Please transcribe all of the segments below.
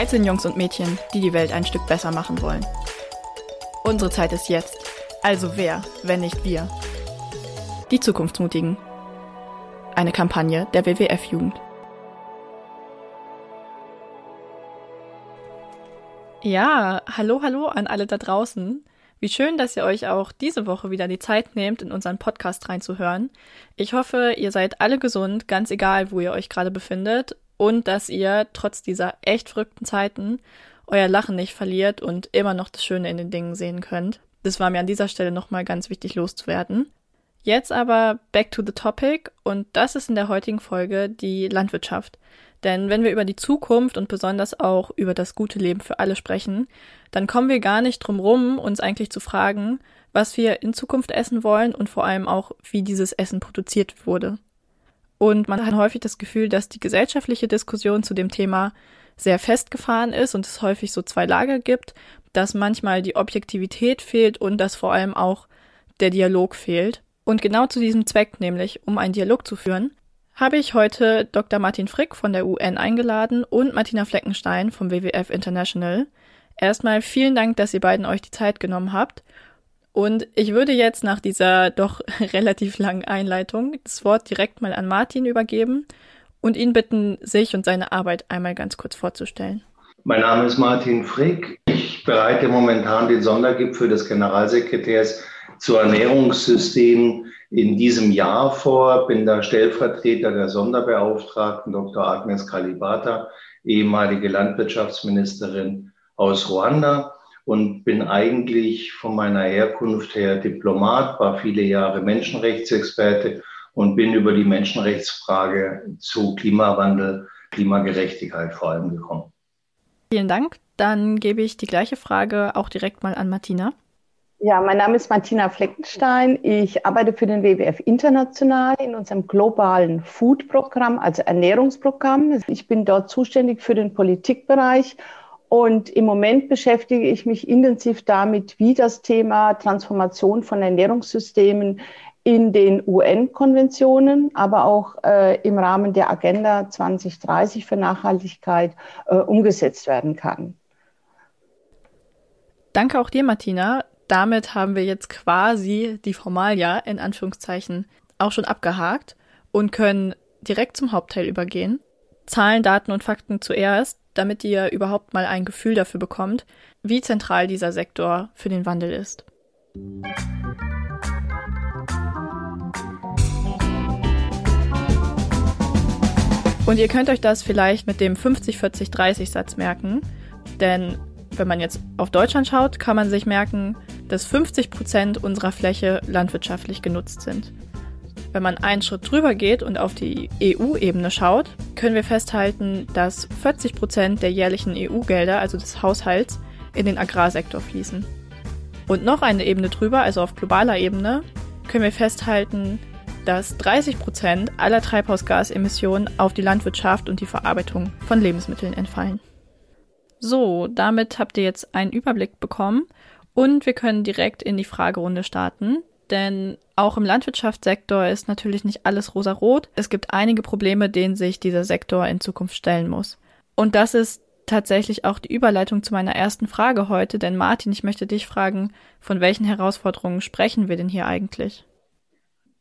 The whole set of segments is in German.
13 Jungs und Mädchen, die die Welt ein Stück besser machen wollen. Unsere Zeit ist jetzt. Also wer, wenn nicht wir? Die Zukunftsmutigen. Eine Kampagne der WWF-Jugend. Ja, hallo, hallo an alle da draußen. Wie schön, dass ihr euch auch diese Woche wieder die Zeit nehmt, in unseren Podcast reinzuhören. Ich hoffe, ihr seid alle gesund, ganz egal, wo ihr euch gerade befindet und dass ihr trotz dieser echt verrückten Zeiten euer Lachen nicht verliert und immer noch das Schöne in den Dingen sehen könnt. Das war mir an dieser Stelle nochmal ganz wichtig loszuwerden. Jetzt aber back to the topic und das ist in der heutigen Folge die Landwirtschaft. Denn wenn wir über die Zukunft und besonders auch über das gute Leben für alle sprechen, dann kommen wir gar nicht drum rum, uns eigentlich zu fragen, was wir in Zukunft essen wollen und vor allem auch, wie dieses Essen produziert wurde. Und man hat häufig das Gefühl, dass die gesellschaftliche Diskussion zu dem Thema sehr festgefahren ist und es häufig so zwei Lager gibt, dass manchmal die Objektivität fehlt und dass vor allem auch der Dialog fehlt. Und genau zu diesem Zweck, nämlich um einen Dialog zu führen, habe ich heute Dr. Martin Frick von der UN eingeladen und Martina Fleckenstein vom WWF International. Erstmal vielen Dank, dass ihr beiden euch die Zeit genommen habt und ich würde jetzt nach dieser doch relativ langen Einleitung das Wort direkt mal an Martin übergeben und ihn bitten, sich und seine Arbeit einmal ganz kurz vorzustellen. Mein Name ist Martin Frick. Ich bereite momentan den Sondergipfel des Generalsekretärs zu Ernährungssystemen in diesem Jahr vor, bin da Stellvertreter der Sonderbeauftragten Dr. Agnes Kalibata, ehemalige Landwirtschaftsministerin aus Ruanda und bin eigentlich von meiner Herkunft her Diplomat, war viele Jahre Menschenrechtsexperte und bin über die Menschenrechtsfrage zu Klimawandel, Klimagerechtigkeit vor allem gekommen. Vielen Dank. Dann gebe ich die gleiche Frage auch direkt mal an Martina. Ja, mein Name ist Martina Fleckenstein. Ich arbeite für den WWF International in unserem globalen Food-Programm, also Ernährungsprogramm. Ich bin dort zuständig für den Politikbereich und im Moment beschäftige ich mich intensiv damit, wie das Thema Transformation von Ernährungssystemen in den UN-Konventionen, aber auch äh, im Rahmen der Agenda 2030 für Nachhaltigkeit äh, umgesetzt werden kann. Danke auch dir, Martina. Damit haben wir jetzt quasi die Formalia in Anführungszeichen auch schon abgehakt und können direkt zum Hauptteil übergehen. Zahlen, Daten und Fakten zuerst damit ihr überhaupt mal ein Gefühl dafür bekommt, wie zentral dieser Sektor für den Wandel ist. Und ihr könnt euch das vielleicht mit dem 50-40-30-Satz merken, denn wenn man jetzt auf Deutschland schaut, kann man sich merken, dass 50 Prozent unserer Fläche landwirtschaftlich genutzt sind. Wenn man einen Schritt drüber geht und auf die EU-Ebene schaut, können wir festhalten, dass 40 Prozent der jährlichen EU-Gelder, also des Haushalts, in den Agrarsektor fließen. Und noch eine Ebene drüber, also auf globaler Ebene, können wir festhalten, dass 30 Prozent aller Treibhausgasemissionen auf die Landwirtschaft und die Verarbeitung von Lebensmitteln entfallen. So, damit habt ihr jetzt einen Überblick bekommen und wir können direkt in die Fragerunde starten denn auch im Landwirtschaftssektor ist natürlich nicht alles rosarot. Es gibt einige Probleme, denen sich dieser Sektor in Zukunft stellen muss. Und das ist tatsächlich auch die Überleitung zu meiner ersten Frage heute, denn Martin, ich möchte dich fragen, von welchen Herausforderungen sprechen wir denn hier eigentlich?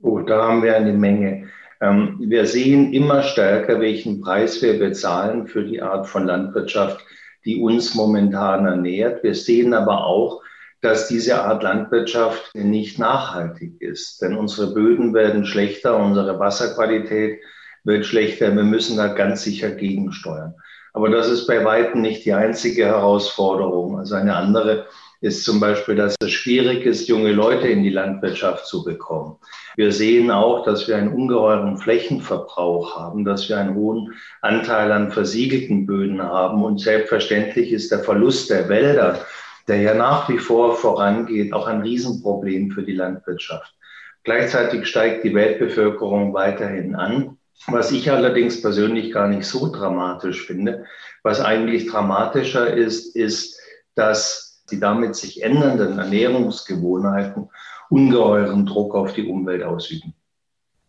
Oh, da haben wir eine Menge. Ähm, wir sehen immer stärker, welchen Preis wir bezahlen für die Art von Landwirtschaft, die uns momentan ernährt. Wir sehen aber auch, dass diese Art Landwirtschaft nicht nachhaltig ist. Denn unsere Böden werden schlechter, unsere Wasserqualität wird schlechter. Wir müssen da ganz sicher gegensteuern. Aber das ist bei weitem nicht die einzige Herausforderung. Also eine andere ist zum Beispiel, dass es schwierig ist, junge Leute in die Landwirtschaft zu bekommen. Wir sehen auch, dass wir einen ungeheuren Flächenverbrauch haben, dass wir einen hohen Anteil an versiegelten Böden haben. Und selbstverständlich ist der Verlust der Wälder, der ja nach wie vor vorangeht, auch ein Riesenproblem für die Landwirtschaft. Gleichzeitig steigt die Weltbevölkerung weiterhin an. Was ich allerdings persönlich gar nicht so dramatisch finde. Was eigentlich dramatischer ist, ist, dass die damit sich ändernden Ernährungsgewohnheiten ungeheuren Druck auf die Umwelt ausüben.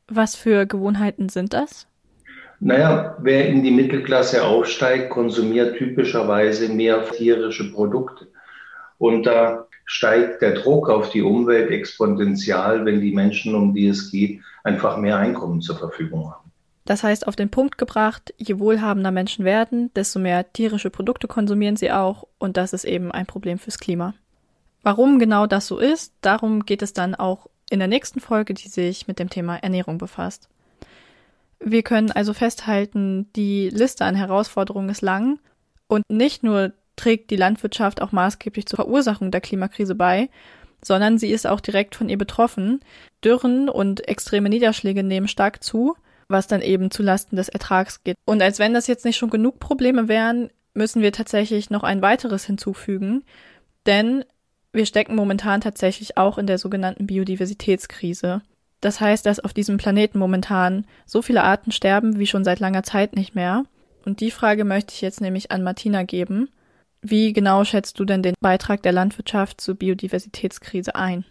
Was für Gewohnheiten sind das? Naja, wer in die Mittelklasse aufsteigt, konsumiert typischerweise mehr tierische Produkte. Und da steigt der Druck auf die Umwelt exponentiell, wenn die Menschen, um die es geht, einfach mehr Einkommen zur Verfügung haben. Das heißt, auf den Punkt gebracht, je wohlhabender Menschen werden, desto mehr tierische Produkte konsumieren sie auch und das ist eben ein Problem fürs Klima. Warum genau das so ist, darum geht es dann auch in der nächsten Folge, die sich mit dem Thema Ernährung befasst. Wir können also festhalten, die Liste an Herausforderungen ist lang und nicht nur trägt die Landwirtschaft auch maßgeblich zur Verursachung der Klimakrise bei, sondern sie ist auch direkt von ihr betroffen. Dürren und extreme Niederschläge nehmen stark zu was dann eben zu Lasten des Ertrags geht. Und als wenn das jetzt nicht schon genug Probleme wären, müssen wir tatsächlich noch ein weiteres hinzufügen, denn wir stecken momentan tatsächlich auch in der sogenannten Biodiversitätskrise. Das heißt, dass auf diesem Planeten momentan so viele Arten sterben wie schon seit langer Zeit nicht mehr. Und die Frage möchte ich jetzt nämlich an Martina geben. Wie genau schätzt du denn den Beitrag der Landwirtschaft zur Biodiversitätskrise ein?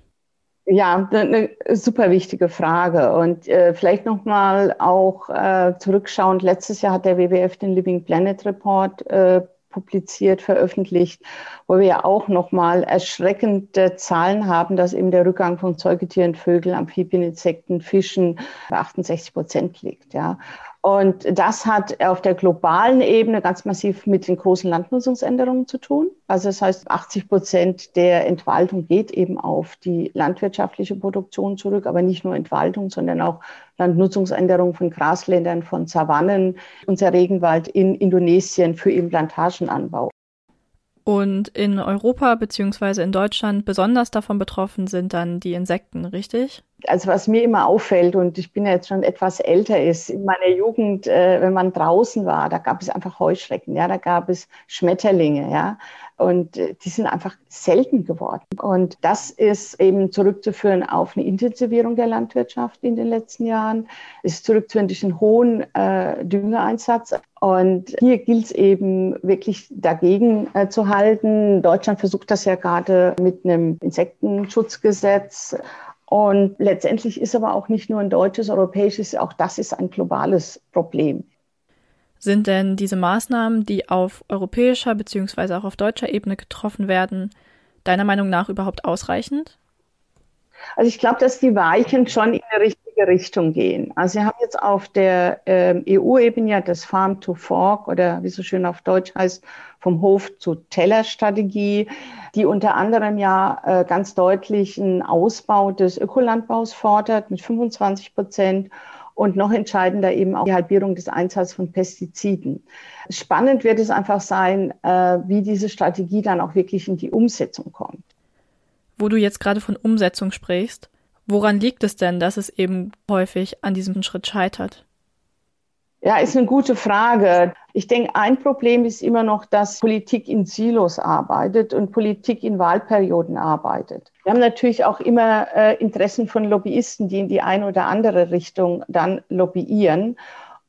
Ja, eine super wichtige Frage. Und äh, vielleicht nochmal auch äh, zurückschauend, letztes Jahr hat der WWF den Living Planet Report äh, publiziert, veröffentlicht, wo wir ja auch nochmal erschreckende Zahlen haben, dass eben der Rückgang von Säugetieren, Vögeln, Amphibien, Insekten, Fischen bei 68 Prozent liegt. Ja. Und das hat auf der globalen Ebene ganz massiv mit den großen Landnutzungsänderungen zu tun. Also das heißt, 80 Prozent der Entwaldung geht eben auf die landwirtschaftliche Produktion zurück, aber nicht nur Entwaldung, sondern auch Landnutzungsänderungen von Grasländern, von Savannen, unser Regenwald in Indonesien für eben Plantagenanbau. Und in Europa beziehungsweise in Deutschland besonders davon betroffen sind dann die Insekten, richtig? Also was mir immer auffällt, und ich bin ja jetzt schon etwas älter, ist in meiner Jugend, äh, wenn man draußen war, da gab es einfach Heuschrecken, ja, da gab es Schmetterlinge, ja. Und äh, die sind einfach selten geworden. Und das ist eben zurückzuführen auf eine Intensivierung der Landwirtschaft in den letzten Jahren. Ist zurückzuführen durch einen hohen äh, Düngereinsatz. Und hier gilt es eben wirklich dagegen äh, zu halten. Deutschland versucht das ja gerade mit einem Insektenschutzgesetz. Und letztendlich ist aber auch nicht nur ein deutsches, europäisches, auch das ist ein globales Problem. Sind denn diese Maßnahmen, die auf europäischer bzw. auch auf deutscher Ebene getroffen werden, deiner Meinung nach überhaupt ausreichend? Also ich glaube, dass die Weichen schon in die richtige Richtung gehen. Also wir haben jetzt auf der äh, EU-Ebene ja das Farm to Fork oder wie so schön auf Deutsch heißt, vom Hof zu Teller-Strategie, die unter anderem ja äh, ganz deutlich einen Ausbau des Ökolandbaus fordert mit 25 Prozent und noch entscheidender eben auch die Halbierung des Einsatzes von Pestiziden. Spannend wird es einfach sein, äh, wie diese Strategie dann auch wirklich in die Umsetzung kommt. Wo du jetzt gerade von Umsetzung sprichst, woran liegt es denn, dass es eben häufig an diesem Schritt scheitert? Ja, ist eine gute Frage. Ich denke, ein Problem ist immer noch, dass Politik in Silos arbeitet und Politik in Wahlperioden arbeitet. Wir haben natürlich auch immer äh, Interessen von Lobbyisten, die in die eine oder andere Richtung dann lobbyieren.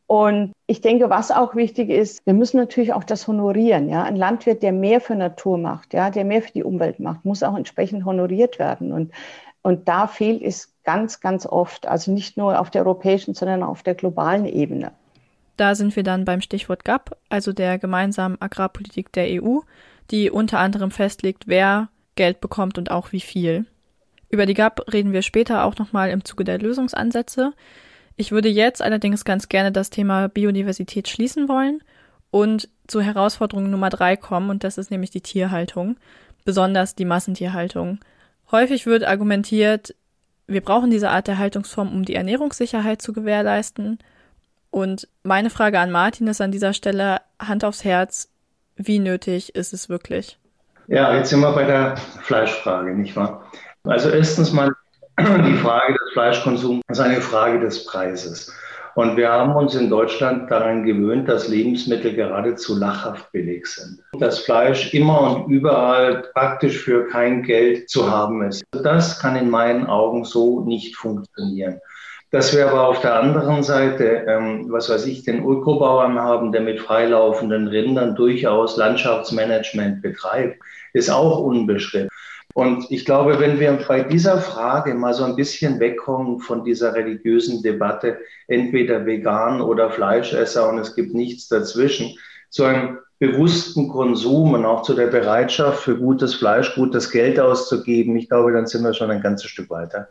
Und ich denke, was auch wichtig ist, wir müssen natürlich auch das honorieren. Ja, ein Landwirt, der mehr für Natur macht, ja, der mehr für die Umwelt macht, muss auch entsprechend honoriert werden. Und und da fehlt es ganz, ganz oft, also nicht nur auf der europäischen, sondern auf der globalen Ebene. Da sind wir dann beim Stichwort GAP, also der gemeinsamen Agrarpolitik der EU, die unter anderem festlegt, wer Geld bekommt und auch wie viel. Über die GAP reden wir später auch nochmal im Zuge der Lösungsansätze. Ich würde jetzt allerdings ganz gerne das Thema Biodiversität schließen wollen und zur Herausforderung Nummer drei kommen, und das ist nämlich die Tierhaltung, besonders die Massentierhaltung. Häufig wird argumentiert, wir brauchen diese Art der Haltungsform, um die Ernährungssicherheit zu gewährleisten und meine Frage an Martin ist an dieser Stelle Hand aufs Herz, wie nötig ist es wirklich? Ja, jetzt sind wir bei der Fleischfrage, nicht wahr? Also erstens mal die Frage des Fleischkonsums ist eine Frage des Preises. Und wir haben uns in Deutschland daran gewöhnt, dass Lebensmittel geradezu lachhaft billig sind. Dass Fleisch immer und überall praktisch für kein Geld zu haben ist. Das kann in meinen Augen so nicht funktionieren. Dass wir aber auf der anderen Seite, ähm, was weiß ich, den Ökobauern haben, der mit freilaufenden Rindern durchaus Landschaftsmanagement betreibt, ist auch unbeschritten. Und ich glaube, wenn wir bei dieser Frage mal so ein bisschen wegkommen von dieser religiösen Debatte, entweder vegan oder Fleischesser und es gibt nichts dazwischen, zu einem bewussten Konsum und auch zu der Bereitschaft für gutes Fleisch, gutes Geld auszugeben, ich glaube, dann sind wir schon ein ganzes Stück weiter.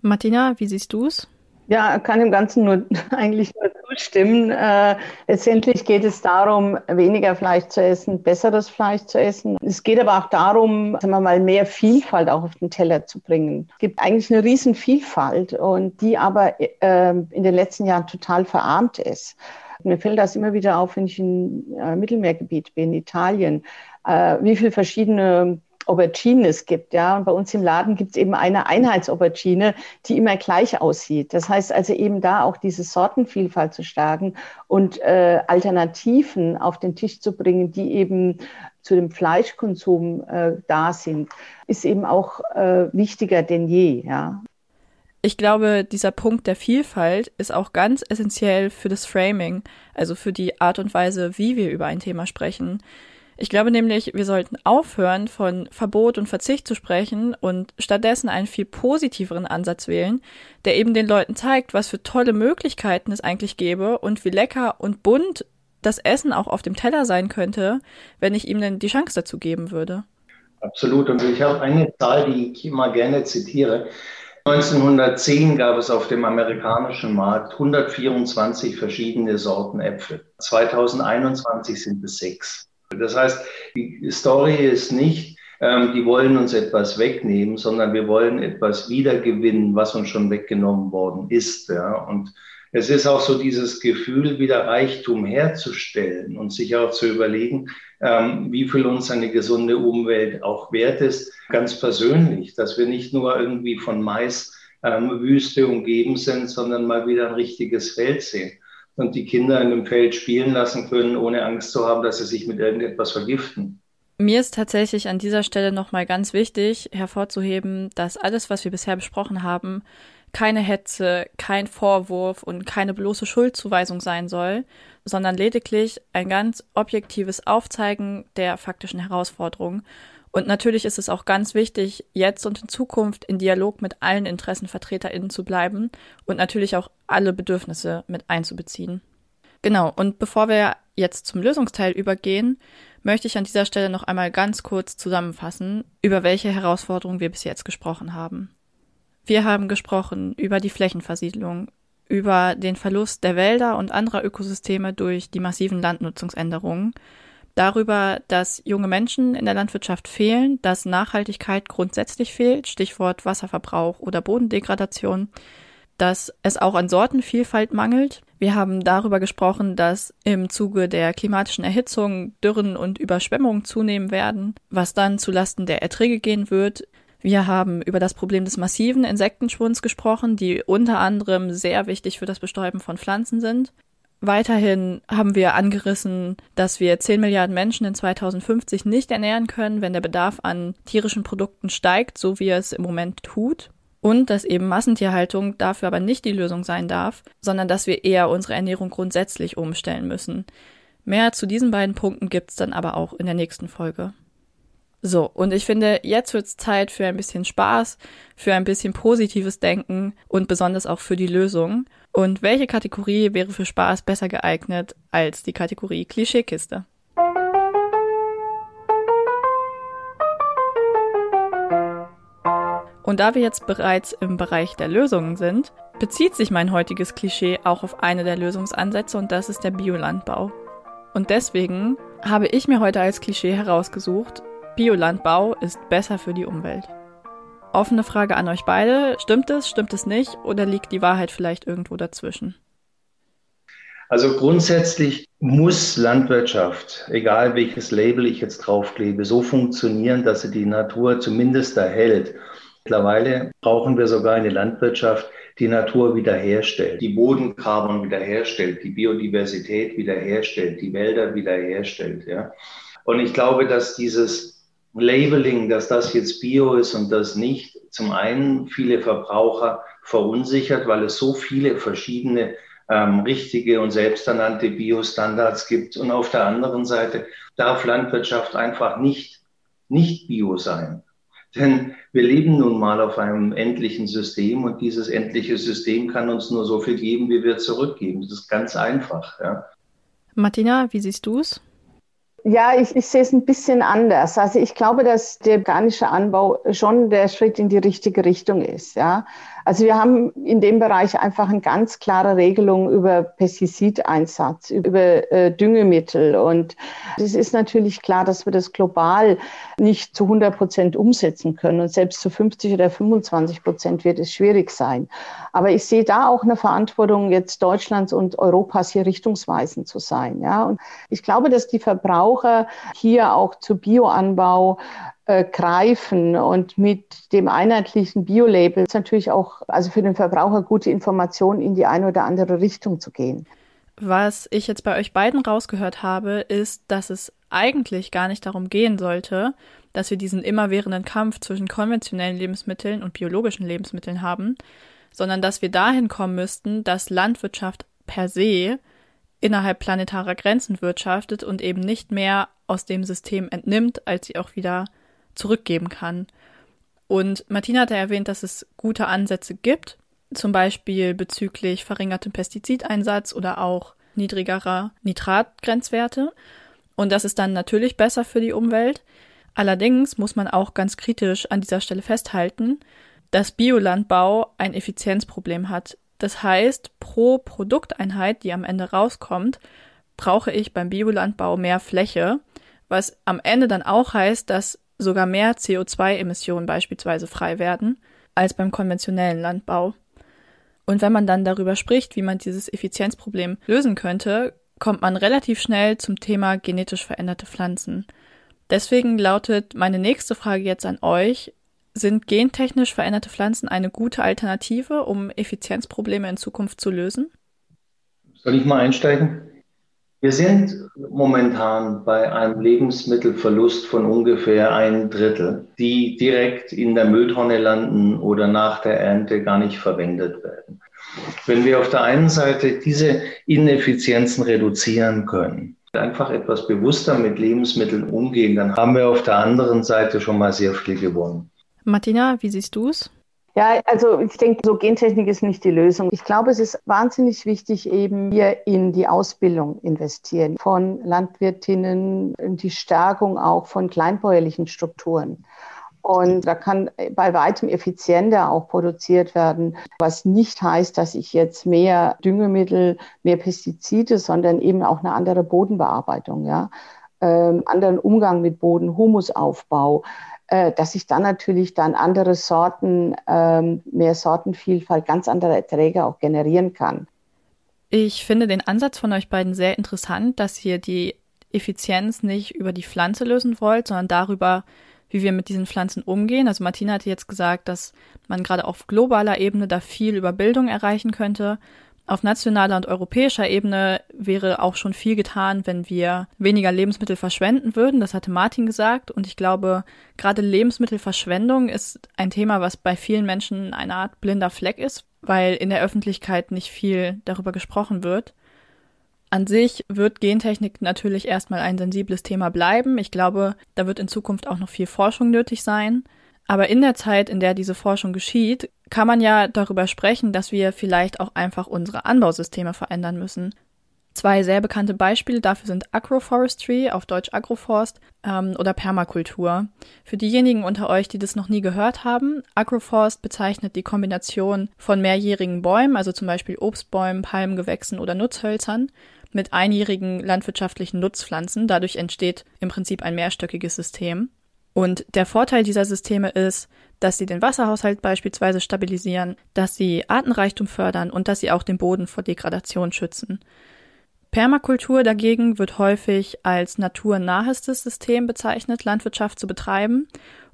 Martina, wie siehst du es? Ja, kann im Ganzen nur eigentlich nur zustimmen. Äh, letztendlich geht es darum, weniger Fleisch zu essen, besseres Fleisch zu essen. Es geht aber auch darum, sagen wir mal, mehr Vielfalt auch auf den Teller zu bringen. Es gibt eigentlich eine riesen Vielfalt und die aber äh, in den letzten Jahren total verarmt ist. Mir fällt das immer wieder auf, wenn ich im äh, Mittelmeergebiet bin, Italien, äh, wie viele verschiedene Auberginen es gibt. Ja, und bei uns im Laden gibt es eben eine Einheitsaubergine, die immer gleich aussieht. Das heißt also eben da auch diese Sortenvielfalt zu stärken und äh, Alternativen auf den Tisch zu bringen, die eben zu dem Fleischkonsum äh, da sind, ist eben auch äh, wichtiger denn je. Ja. Ich glaube, dieser Punkt der Vielfalt ist auch ganz essentiell für das Framing, also für die Art und Weise, wie wir über ein Thema sprechen. Ich glaube nämlich, wir sollten aufhören, von Verbot und Verzicht zu sprechen und stattdessen einen viel positiveren Ansatz wählen, der eben den Leuten zeigt, was für tolle Möglichkeiten es eigentlich gäbe und wie lecker und bunt das Essen auch auf dem Teller sein könnte, wenn ich ihm denn die Chance dazu geben würde. Absolut. Und ich habe eine Zahl, die ich immer gerne zitiere. 1910 gab es auf dem amerikanischen Markt 124 verschiedene Sorten Äpfel. 2021 sind es sechs. Das heißt, die Story ist nicht, ähm, die wollen uns etwas wegnehmen, sondern wir wollen etwas wiedergewinnen, was uns schon weggenommen worden ist. Ja? Und es ist auch so dieses Gefühl, wieder Reichtum herzustellen und sich auch zu überlegen, ähm, wie viel uns eine gesunde Umwelt auch wert ist, ganz persönlich, dass wir nicht nur irgendwie von Mais ähm, Wüste umgeben sind, sondern mal wieder ein richtiges Feld sehen und die Kinder in dem Feld spielen lassen können, ohne Angst zu haben, dass sie sich mit irgendetwas vergiften. Mir ist tatsächlich an dieser Stelle nochmal ganz wichtig hervorzuheben, dass alles, was wir bisher besprochen haben, keine Hetze, kein Vorwurf und keine bloße Schuldzuweisung sein soll, sondern lediglich ein ganz objektives Aufzeigen der faktischen Herausforderungen und natürlich ist es auch ganz wichtig, jetzt und in Zukunft in Dialog mit allen InteressenvertreterInnen zu bleiben und natürlich auch alle Bedürfnisse mit einzubeziehen. Genau, und bevor wir jetzt zum Lösungsteil übergehen, möchte ich an dieser Stelle noch einmal ganz kurz zusammenfassen, über welche Herausforderungen wir bis jetzt gesprochen haben. Wir haben gesprochen über die Flächenversiedlung, über den Verlust der Wälder und anderer Ökosysteme durch die massiven Landnutzungsänderungen, darüber, dass junge Menschen in der Landwirtschaft fehlen, dass Nachhaltigkeit grundsätzlich fehlt, Stichwort Wasserverbrauch oder Bodendegradation, dass es auch an Sortenvielfalt mangelt. Wir haben darüber gesprochen, dass im Zuge der klimatischen Erhitzung Dürren und Überschwemmungen zunehmen werden, was dann zulasten der Erträge gehen wird. Wir haben über das Problem des massiven Insektenschwunds gesprochen, die unter anderem sehr wichtig für das Bestäuben von Pflanzen sind. Weiterhin haben wir angerissen, dass wir 10 Milliarden Menschen in 2050 nicht ernähren können, wenn der Bedarf an tierischen Produkten steigt, so wie er es im Moment tut. Und dass eben Massentierhaltung dafür aber nicht die Lösung sein darf, sondern dass wir eher unsere Ernährung grundsätzlich umstellen müssen. Mehr zu diesen beiden Punkten gibt's dann aber auch in der nächsten Folge. So, und ich finde, jetzt wird's Zeit für ein bisschen Spaß, für ein bisschen positives Denken und besonders auch für die Lösung. Und welche Kategorie wäre für Spaß besser geeignet als die Kategorie Klischeekiste? Und da wir jetzt bereits im Bereich der Lösungen sind, bezieht sich mein heutiges Klischee auch auf eine der Lösungsansätze und das ist der Biolandbau. Und deswegen habe ich mir heute als Klischee herausgesucht, Biolandbau ist besser für die Umwelt. Offene Frage an euch beide. Stimmt es, stimmt es nicht oder liegt die Wahrheit vielleicht irgendwo dazwischen? Also grundsätzlich muss Landwirtschaft, egal welches Label ich jetzt draufklebe, so funktionieren, dass sie die Natur zumindest erhält. Mittlerweile brauchen wir sogar eine Landwirtschaft, die Natur wiederherstellt, die Bodenkarbon wiederherstellt, die Biodiversität wiederherstellt, die Wälder wiederherstellt. Ja. Und ich glaube, dass dieses Labeling, dass das jetzt Bio ist und das nicht, zum einen viele Verbraucher verunsichert, weil es so viele verschiedene ähm, richtige und selbsternannte Biostandards gibt. Und auf der anderen Seite darf Landwirtschaft einfach nicht, nicht Bio sein. Denn wir leben nun mal auf einem endlichen System und dieses endliche System kann uns nur so viel geben, wie wir zurückgeben. Das ist ganz einfach. Ja. Martina, wie siehst du es? Ja, ich, ich sehe es ein bisschen anders. Also ich glaube, dass der organische Anbau schon der Schritt in die richtige Richtung ist. Ja, also wir haben in dem Bereich einfach eine ganz klare Regelung über Pestizideinsatz, über äh, Düngemittel. Und es ist natürlich klar, dass wir das global nicht zu 100 Prozent umsetzen können. Und selbst zu 50 oder 25 Prozent wird es schwierig sein. Aber ich sehe da auch eine Verantwortung jetzt Deutschlands und Europas hier richtungsweisend zu sein. Ja, und ich glaube, dass die Verbraucher hier auch zu Bioanbau äh, greifen und mit dem einheitlichen Bio-Label ist natürlich auch also für den Verbraucher gute Informationen in die eine oder andere Richtung zu gehen. Was ich jetzt bei euch beiden rausgehört habe, ist, dass es eigentlich gar nicht darum gehen sollte, dass wir diesen immerwährenden Kampf zwischen konventionellen Lebensmitteln und biologischen Lebensmitteln haben, sondern dass wir dahin kommen müssten, dass Landwirtschaft per se innerhalb planetarer Grenzen wirtschaftet und eben nicht mehr aus dem System entnimmt, als sie auch wieder zurückgeben kann. Und Martina hat ja erwähnt, dass es gute Ansätze gibt, zum Beispiel bezüglich verringertem Pestizideinsatz oder auch niedrigerer Nitratgrenzwerte. Und das ist dann natürlich besser für die Umwelt. Allerdings muss man auch ganz kritisch an dieser Stelle festhalten, dass Biolandbau ein Effizienzproblem hat. Das heißt, pro Produkteinheit, die am Ende rauskommt, brauche ich beim Biolandbau mehr Fläche, was am Ende dann auch heißt, dass sogar mehr CO2-Emissionen beispielsweise frei werden als beim konventionellen Landbau. Und wenn man dann darüber spricht, wie man dieses Effizienzproblem lösen könnte, kommt man relativ schnell zum Thema genetisch veränderte Pflanzen. Deswegen lautet meine nächste Frage jetzt an euch, sind gentechnisch veränderte Pflanzen eine gute Alternative, um Effizienzprobleme in Zukunft zu lösen? Soll ich mal einsteigen? Wir sind momentan bei einem Lebensmittelverlust von ungefähr ein Drittel, die direkt in der Mülltonne landen oder nach der Ernte gar nicht verwendet werden. Wenn wir auf der einen Seite diese Ineffizienzen reduzieren können, einfach etwas bewusster mit Lebensmitteln umgehen, dann haben wir auf der anderen Seite schon mal sehr viel gewonnen. Martina, wie siehst du es? Ja, also ich denke, so Gentechnik ist nicht die Lösung. Ich glaube, es ist wahnsinnig wichtig, eben hier in die Ausbildung investieren von Landwirtinnen, die Stärkung auch von kleinbäuerlichen Strukturen. Und da kann bei weitem effizienter auch produziert werden, was nicht heißt, dass ich jetzt mehr Düngemittel, mehr Pestizide, sondern eben auch eine andere Bodenbearbeitung, ja, ähm, anderen Umgang mit Boden, Humusaufbau, dass ich dann natürlich dann andere Sorten, ähm, mehr Sortenvielfalt, ganz andere Erträge auch generieren kann. Ich finde den Ansatz von euch beiden sehr interessant, dass ihr die Effizienz nicht über die Pflanze lösen wollt, sondern darüber, wie wir mit diesen Pflanzen umgehen. Also Martina hatte jetzt gesagt, dass man gerade auf globaler Ebene da viel über Bildung erreichen könnte. Auf nationaler und europäischer Ebene wäre auch schon viel getan, wenn wir weniger Lebensmittel verschwenden würden. Das hatte Martin gesagt. Und ich glaube, gerade Lebensmittelverschwendung ist ein Thema, was bei vielen Menschen eine Art blinder Fleck ist, weil in der Öffentlichkeit nicht viel darüber gesprochen wird. An sich wird Gentechnik natürlich erstmal ein sensibles Thema bleiben. Ich glaube, da wird in Zukunft auch noch viel Forschung nötig sein. Aber in der Zeit, in der diese Forschung geschieht, kann man ja darüber sprechen, dass wir vielleicht auch einfach unsere Anbausysteme verändern müssen. Zwei sehr bekannte Beispiele dafür sind Agroforestry, auf Deutsch Agroforst, ähm, oder Permakultur. Für diejenigen unter euch, die das noch nie gehört haben, Agroforst bezeichnet die Kombination von mehrjährigen Bäumen, also zum Beispiel Obstbäumen, Palmgewächsen oder Nutzhölzern, mit einjährigen landwirtschaftlichen Nutzpflanzen. Dadurch entsteht im Prinzip ein mehrstöckiges System. Und der Vorteil dieser Systeme ist, dass sie den Wasserhaushalt beispielsweise stabilisieren, dass sie Artenreichtum fördern und dass sie auch den Boden vor Degradation schützen. Permakultur dagegen wird häufig als naturnahestes System bezeichnet, Landwirtschaft zu betreiben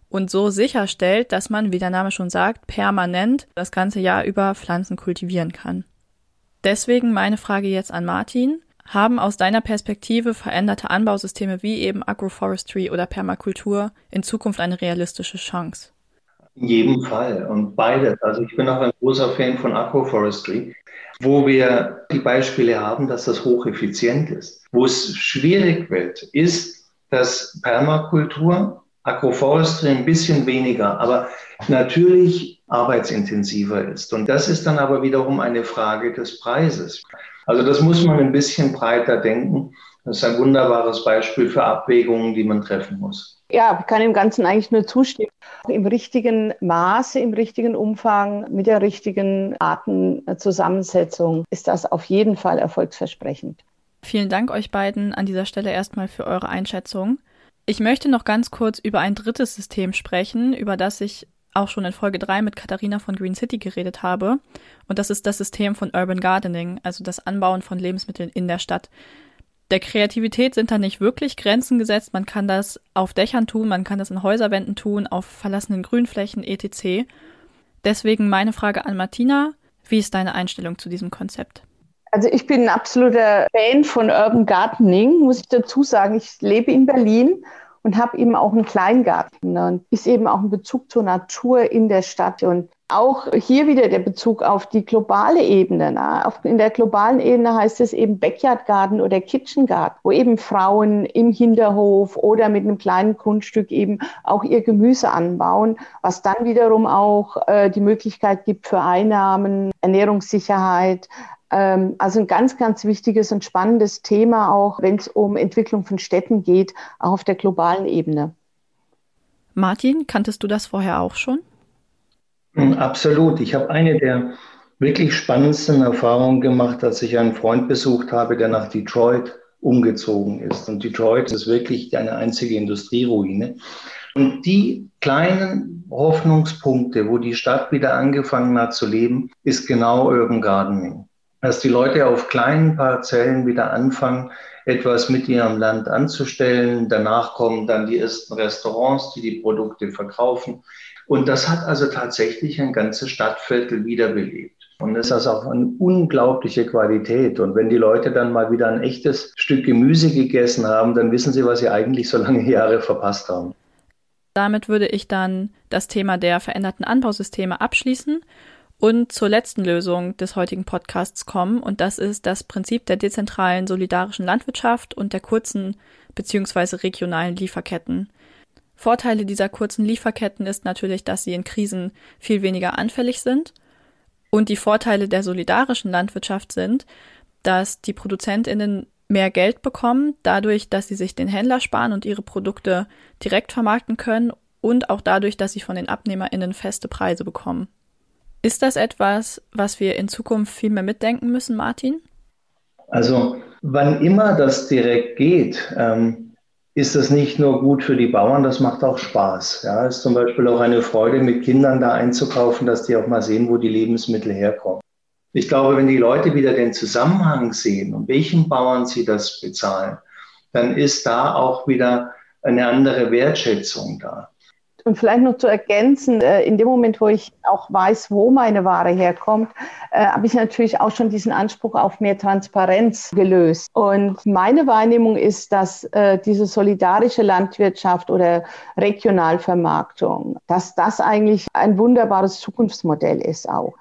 und so sicherstellt, dass man, wie der Name schon sagt, permanent das ganze Jahr über Pflanzen kultivieren kann. Deswegen meine Frage jetzt an Martin. Haben aus deiner Perspektive veränderte Anbausysteme wie eben Agroforestry oder Permakultur in Zukunft eine realistische Chance? In jedem Fall und beides. Also ich bin auch ein großer Fan von Agroforestry, wo wir die Beispiele haben, dass das hocheffizient ist. Wo es schwierig wird, ist, dass Permakultur, Agroforestry ein bisschen weniger, aber natürlich arbeitsintensiver ist. Und das ist dann aber wiederum eine Frage des Preises. Also das muss man ein bisschen breiter denken. Das ist ein wunderbares Beispiel für Abwägungen, die man treffen muss. Ja, ich kann dem Ganzen eigentlich nur zustimmen. Im richtigen Maße, im richtigen Umfang, mit der richtigen Artenzusammensetzung ist das auf jeden Fall erfolgsversprechend. Vielen Dank euch beiden an dieser Stelle erstmal für eure Einschätzung. Ich möchte noch ganz kurz über ein drittes System sprechen, über das ich auch schon in Folge 3 mit Katharina von Green City geredet habe. Und das ist das System von Urban Gardening, also das Anbauen von Lebensmitteln in der Stadt. Der Kreativität sind da nicht wirklich Grenzen gesetzt. Man kann das auf Dächern tun, man kann das in Häuserwänden tun, auf verlassenen Grünflächen etc. Deswegen meine Frage an Martina. Wie ist deine Einstellung zu diesem Konzept? Also ich bin ein absoluter Fan von Urban Gardening, muss ich dazu sagen. Ich lebe in Berlin und habe eben auch einen Kleingarten und ist eben auch ein Bezug zur Natur in der Stadt und auch hier wieder der Bezug auf die globale Ebene. Ne? In der globalen Ebene heißt es eben Backyard Garden oder Kitchen Garden, wo eben Frauen im Hinterhof oder mit einem kleinen Grundstück eben auch ihr Gemüse anbauen, was dann wiederum auch äh, die Möglichkeit gibt für Einnahmen, Ernährungssicherheit, ähm, also ein ganz, ganz wichtiges und spannendes Thema, auch wenn es um Entwicklung von Städten geht, auch auf der globalen Ebene. Martin, kanntest du das vorher auch schon? Hm, absolut. Ich habe eine der wirklich spannendsten Erfahrungen gemacht, als ich einen Freund besucht habe, der nach Detroit umgezogen ist. Und Detroit ist wirklich eine einzige Industrieruine. Und die kleinen Hoffnungspunkte, wo die Stadt wieder angefangen hat zu leben, ist genau Urban Gardening dass die Leute auf kleinen Parzellen wieder anfangen, etwas mit ihrem Land anzustellen. Danach kommen dann die ersten Restaurants, die die Produkte verkaufen. Und das hat also tatsächlich ein ganzes Stadtviertel wiederbelebt. Und es ist auch eine unglaubliche Qualität. Und wenn die Leute dann mal wieder ein echtes Stück Gemüse gegessen haben, dann wissen sie, was sie eigentlich so lange Jahre verpasst haben. Damit würde ich dann das Thema der veränderten Anbausysteme abschließen und zur letzten Lösung des heutigen Podcasts kommen. Und das ist das Prinzip der dezentralen solidarischen Landwirtschaft und der kurzen bzw. regionalen Lieferketten. Vorteile dieser kurzen Lieferketten ist natürlich, dass sie in Krisen viel weniger anfällig sind. Und die Vorteile der solidarischen Landwirtschaft sind, dass die ProduzentInnen mehr Geld bekommen, dadurch, dass sie sich den Händler sparen und ihre Produkte direkt vermarkten können und auch dadurch, dass sie von den AbnehmerInnen feste Preise bekommen. Ist das etwas, was wir in Zukunft viel mehr mitdenken müssen, Martin? Also, wann immer das direkt geht, ähm, ist das nicht nur gut für die Bauern, das macht auch Spaß. Ja, ist zum Beispiel auch eine Freude, mit Kindern da einzukaufen, dass die auch mal sehen, wo die Lebensmittel herkommen. Ich glaube, wenn die Leute wieder den Zusammenhang sehen und welchen Bauern sie das bezahlen, dann ist da auch wieder eine andere Wertschätzung da. Und vielleicht noch zu ergänzen, äh, in dem Moment, wo ich auch weiß, wo meine Ware herkommt, äh, habe ich natürlich auch schon diesen Anspruch auf mehr Transparenz gelöst. Und meine Wahrnehmung ist, dass äh, diese solidarische Landwirtschaft oder Regionalvermarktung, dass das eigentlich ein wunderbares Zukunftsmodell ist auch.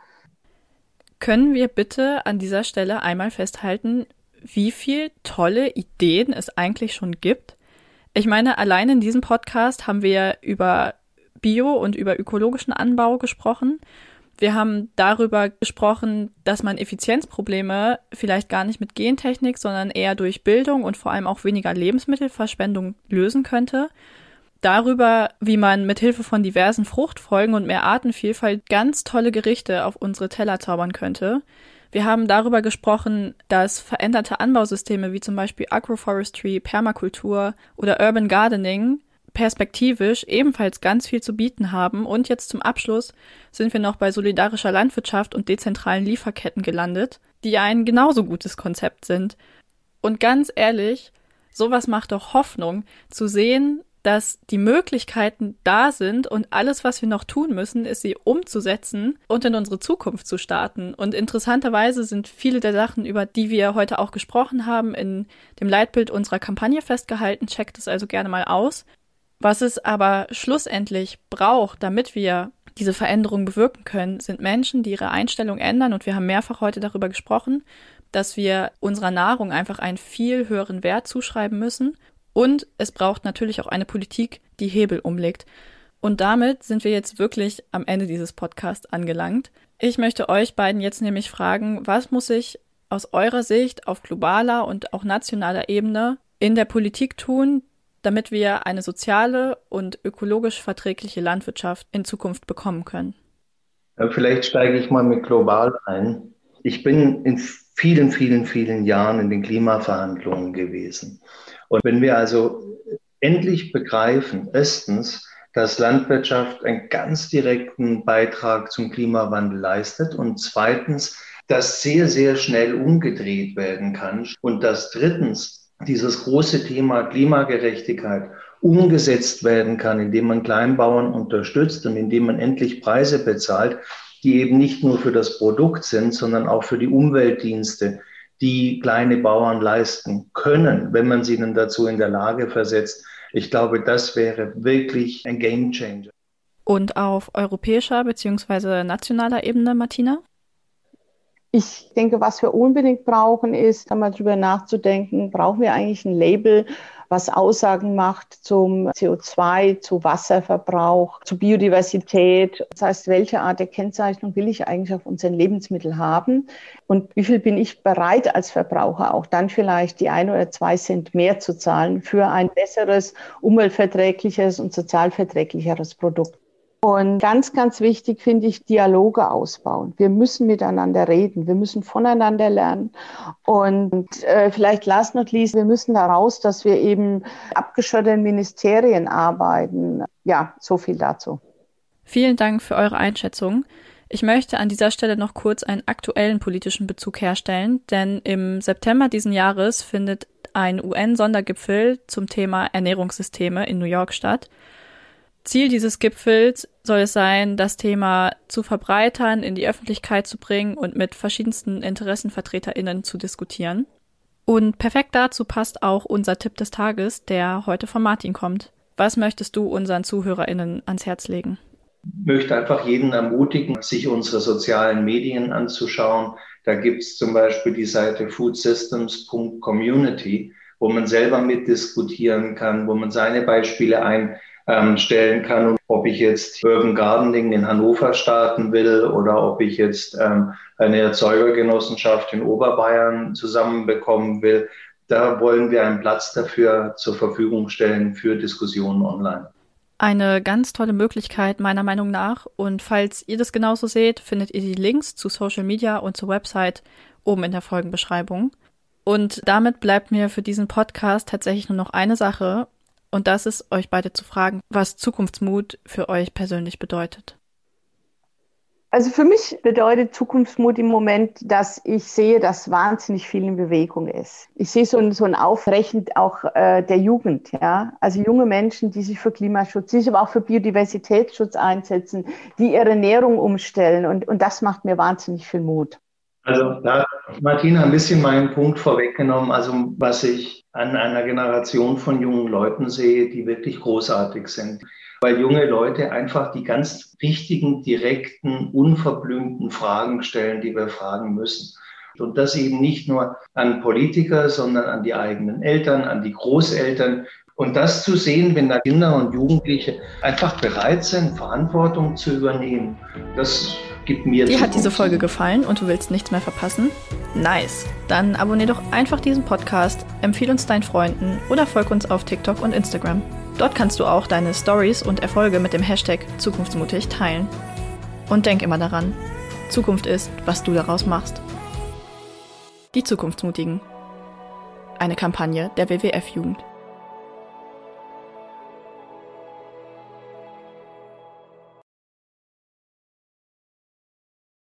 Können wir bitte an dieser Stelle einmal festhalten, wie viele tolle Ideen es eigentlich schon gibt? Ich meine, allein in diesem Podcast haben wir über Bio und über ökologischen Anbau gesprochen. Wir haben darüber gesprochen, dass man Effizienzprobleme vielleicht gar nicht mit Gentechnik, sondern eher durch Bildung und vor allem auch weniger Lebensmittelverschwendung lösen könnte. Darüber, wie man mit Hilfe von diversen Fruchtfolgen und mehr Artenvielfalt ganz tolle Gerichte auf unsere Teller zaubern könnte. Wir haben darüber gesprochen, dass veränderte Anbausysteme wie zum Beispiel Agroforestry, Permakultur oder Urban Gardening perspektivisch ebenfalls ganz viel zu bieten haben. Und jetzt zum Abschluss sind wir noch bei solidarischer Landwirtschaft und dezentralen Lieferketten gelandet, die ein genauso gutes Konzept sind. Und ganz ehrlich, sowas macht doch Hoffnung, zu sehen, dass die Möglichkeiten da sind und alles, was wir noch tun müssen, ist sie umzusetzen und in unsere Zukunft zu starten. Und interessanterweise sind viele der Sachen, über die wir heute auch gesprochen haben, in dem Leitbild unserer Kampagne festgehalten. Checkt es also gerne mal aus. Was es aber schlussendlich braucht, damit wir diese Veränderung bewirken können, sind Menschen, die ihre Einstellung ändern. Und wir haben mehrfach heute darüber gesprochen, dass wir unserer Nahrung einfach einen viel höheren Wert zuschreiben müssen und es braucht natürlich auch eine Politik, die Hebel umlegt. Und damit sind wir jetzt wirklich am Ende dieses Podcasts angelangt. Ich möchte euch beiden jetzt nämlich fragen, was muss sich aus eurer Sicht auf globaler und auch nationaler Ebene in der Politik tun, damit wir eine soziale und ökologisch verträgliche Landwirtschaft in Zukunft bekommen können? Vielleicht steige ich mal mit global ein. Ich bin in vielen, vielen, vielen Jahren in den Klimaverhandlungen gewesen. Und wenn wir also endlich begreifen, erstens, dass Landwirtschaft einen ganz direkten Beitrag zum Klimawandel leistet und zweitens, dass sehr, sehr schnell umgedreht werden kann und dass drittens dieses große Thema Klimagerechtigkeit umgesetzt werden kann, indem man Kleinbauern unterstützt und indem man endlich Preise bezahlt, die eben nicht nur für das Produkt sind, sondern auch für die Umweltdienste, die kleine Bauern leisten können, wenn man sie ihnen dazu in der Lage versetzt. Ich glaube, das wäre wirklich ein Game Changer. Und auf europäischer bzw. nationaler Ebene, Martina? Ich denke, was wir unbedingt brauchen, ist, einmal darüber nachzudenken, brauchen wir eigentlich ein Label, was Aussagen macht zum CO2, zu Wasserverbrauch, zu Biodiversität. Das heißt, welche Art der Kennzeichnung will ich eigentlich auf unseren Lebensmitteln haben? Und wie viel bin ich bereit als Verbraucher auch dann vielleicht die ein oder zwei Cent mehr zu zahlen für ein besseres, umweltverträgliches und sozialverträglicheres Produkt? Und ganz, ganz wichtig finde ich, Dialoge ausbauen. Wir müssen miteinander reden, wir müssen voneinander lernen. Und äh, vielleicht last not least, wir müssen daraus, dass wir eben abgeschotteten Ministerien arbeiten. Ja, so viel dazu. Vielen Dank für eure Einschätzung. Ich möchte an dieser Stelle noch kurz einen aktuellen politischen Bezug herstellen, denn im September diesen Jahres findet ein UN-Sondergipfel zum Thema Ernährungssysteme in New York statt. Ziel dieses Gipfels soll es sein, das Thema zu verbreitern, in die Öffentlichkeit zu bringen und mit verschiedensten InteressenvertreterInnen zu diskutieren. Und perfekt dazu passt auch unser Tipp des Tages, der heute von Martin kommt. Was möchtest du unseren ZuhörerInnen ans Herz legen? Ich möchte einfach jeden ermutigen, sich unsere sozialen Medien anzuschauen. Da gibt es zum Beispiel die Seite foodsystems.community, wo man selber mitdiskutieren kann, wo man seine Beispiele ein ähm, stellen kann. Und ob ich jetzt Urban Gardening in Hannover starten will oder ob ich jetzt ähm, eine Erzeugergenossenschaft in Oberbayern zusammenbekommen will, da wollen wir einen Platz dafür zur Verfügung stellen für Diskussionen online. Eine ganz tolle Möglichkeit meiner Meinung nach. Und falls ihr das genauso seht, findet ihr die Links zu Social Media und zur Website oben in der Folgenbeschreibung. Und damit bleibt mir für diesen Podcast tatsächlich nur noch eine Sache. Und das ist, euch beide zu fragen, was Zukunftsmut für euch persönlich bedeutet. Also für mich bedeutet Zukunftsmut im Moment, dass ich sehe, dass wahnsinnig viel in Bewegung ist. Ich sehe so ein, so ein Aufrechen auch äh, der Jugend, ja. Also junge Menschen, die sich für Klimaschutz, die sich aber auch für Biodiversitätsschutz einsetzen, die ihre Ernährung umstellen. Und, und das macht mir wahnsinnig viel Mut. Also da hat Martina ein bisschen meinen Punkt vorweggenommen. Also was ich an einer Generation von jungen Leuten sehe, die wirklich großartig sind. Weil junge Leute einfach die ganz richtigen, direkten, unverblümten Fragen stellen, die wir fragen müssen. Und das eben nicht nur an Politiker, sondern an die eigenen Eltern, an die Großeltern. Und das zu sehen, wenn da Kinder und Jugendliche einfach bereit sind, Verantwortung zu übernehmen, das gibt mir Dir hat diese Folge gefallen und du willst nichts mehr verpassen? Nice. Dann abonnier doch einfach diesen Podcast, empfehle uns deinen Freunden oder folg uns auf TikTok und Instagram. Dort kannst du auch deine Stories und Erfolge mit dem Hashtag Zukunftsmutig teilen. Und denk immer daran, Zukunft ist, was du daraus machst. Die Zukunftsmutigen. Eine Kampagne der WWF-Jugend.